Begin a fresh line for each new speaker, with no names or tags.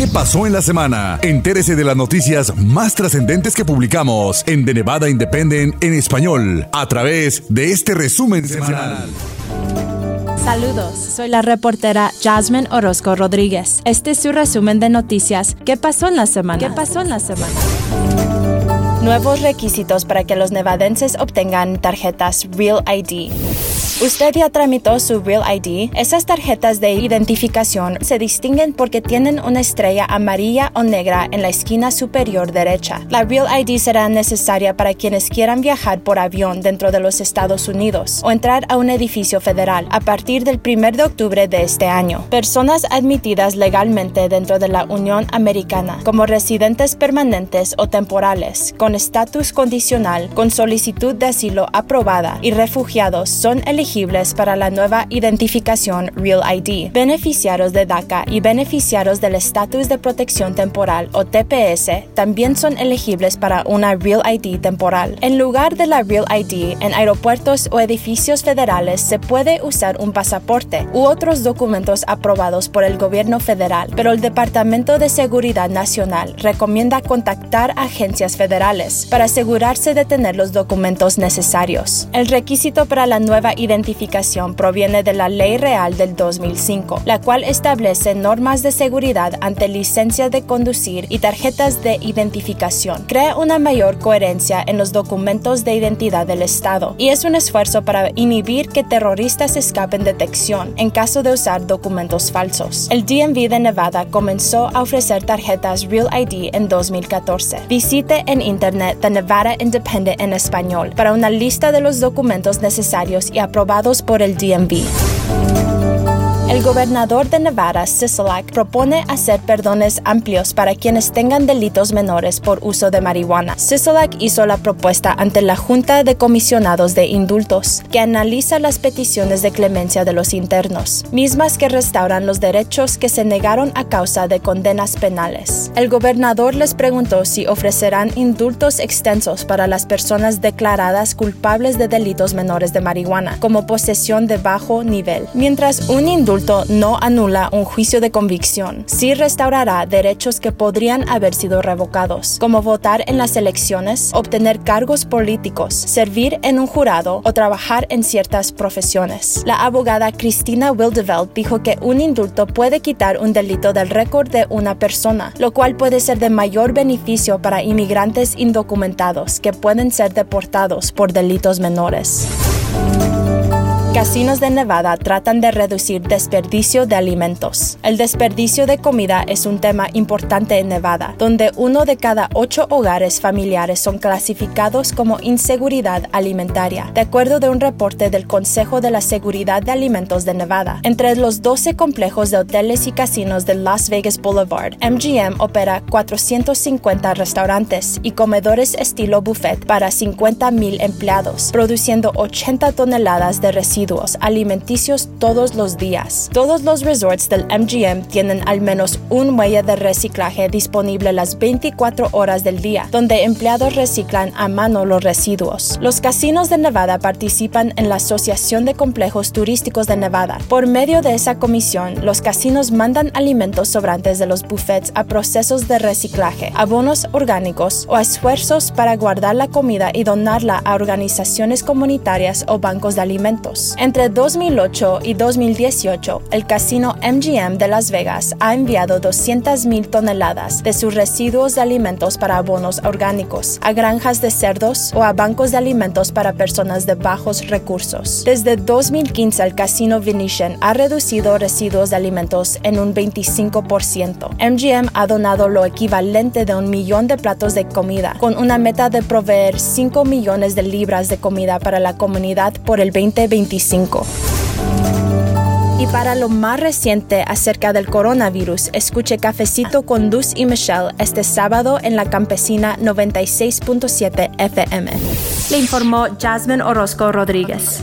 ¿Qué pasó en la semana? Entérese de las noticias más trascendentes que publicamos en The Nevada Independent en español a través de este resumen semanal.
Saludos, soy la reportera Jasmine Orozco Rodríguez. Este es su resumen de noticias. ¿Qué pasó en la semana? ¿Qué pasó en la semana? Nuevos requisitos para que los nevadenses obtengan tarjetas Real ID. Usted ya tramitó su Real ID. Esas tarjetas de identificación se distinguen porque tienen una estrella amarilla o negra en la esquina superior derecha. La Real ID será necesaria para quienes quieran viajar por avión dentro de los Estados Unidos o entrar a un edificio federal a partir del 1 de octubre de este año. Personas admitidas legalmente dentro de la Unión Americana como residentes permanentes o temporales con estatus condicional con solicitud de asilo aprobada y refugiados son elegibles para la nueva identificación Real ID. Beneficiarios de DACA y beneficiarios del Estatus de Protección Temporal o TPS también son elegibles para una Real ID temporal. En lugar de la Real ID, en aeropuertos o edificios federales se puede usar un pasaporte u otros documentos aprobados por el gobierno federal, pero el Departamento de Seguridad Nacional recomienda contactar agencias federales para asegurarse de tener los documentos necesarios. El requisito para la nueva identificación identificación proviene de la Ley Real del 2005, la cual establece normas de seguridad ante licencias de conducir y tarjetas de identificación. Crea una mayor coherencia en los documentos de identidad del Estado y es un esfuerzo para inhibir que terroristas escapen detección en caso de usar documentos falsos. El DMV de Nevada comenzó a ofrecer tarjetas Real ID en 2014. Visite en internet The Nevada Independent en español para una lista de los documentos necesarios y aprobados por el DMV. El gobernador de Nevada, Sisolak, propone hacer perdones amplios para quienes tengan delitos menores por uso de marihuana. Sisolak hizo la propuesta ante la Junta de Comisionados de Indultos, que analiza las peticiones de clemencia de los internos, mismas que restauran los derechos que se negaron a causa de condenas penales. El gobernador les preguntó si ofrecerán indultos extensos para las personas declaradas culpables de delitos menores de marihuana, como posesión de bajo nivel, mientras un indulto no anula un juicio de convicción, sí restaurará derechos que podrían haber sido revocados, como votar en las elecciones, obtener cargos políticos, servir en un jurado o trabajar en ciertas profesiones. La abogada Cristina Wildeveld dijo que un indulto puede quitar un delito del récord de una persona, lo cual puede ser de mayor beneficio para inmigrantes indocumentados que pueden ser deportados por delitos menores. Casinos de Nevada tratan de reducir desperdicio de alimentos. El desperdicio de comida es un tema importante en Nevada, donde uno de cada ocho hogares familiares son clasificados como inseguridad alimentaria, de acuerdo de un reporte del Consejo de la Seguridad de Alimentos de Nevada. Entre los 12 complejos de hoteles y casinos de Las Vegas Boulevard, MGM opera 450 restaurantes y comedores estilo buffet para 50 mil empleados, produciendo 80 toneladas de residuos alimenticios todos los días. Todos los resorts del MGM tienen al menos un muelle de reciclaje disponible las 24 horas del día, donde empleados reciclan a mano los residuos. Los casinos de Nevada participan en la Asociación de Complejos Turísticos de Nevada. Por medio de esa comisión, los casinos mandan alimentos sobrantes de los buffets a procesos de reciclaje, abonos orgánicos o esfuerzos para guardar la comida y donarla a organizaciones comunitarias o bancos de alimentos. Entre 2008 y 2018, el casino MGM de Las Vegas ha enviado 200.000 toneladas de sus residuos de alimentos para abonos orgánicos, a granjas de cerdos o a bancos de alimentos para personas de bajos recursos. Desde 2015, el casino Venetian ha reducido residuos de alimentos en un 25%. MGM ha donado lo equivalente de un millón de platos de comida, con una meta de proveer 5 millones de libras de comida para la comunidad por el 2025 y para lo más reciente acerca del coronavirus, escuche Cafecito con Luz y Michelle este sábado en la campesina 96.7 FM. Le informó Jasmine Orozco Rodríguez.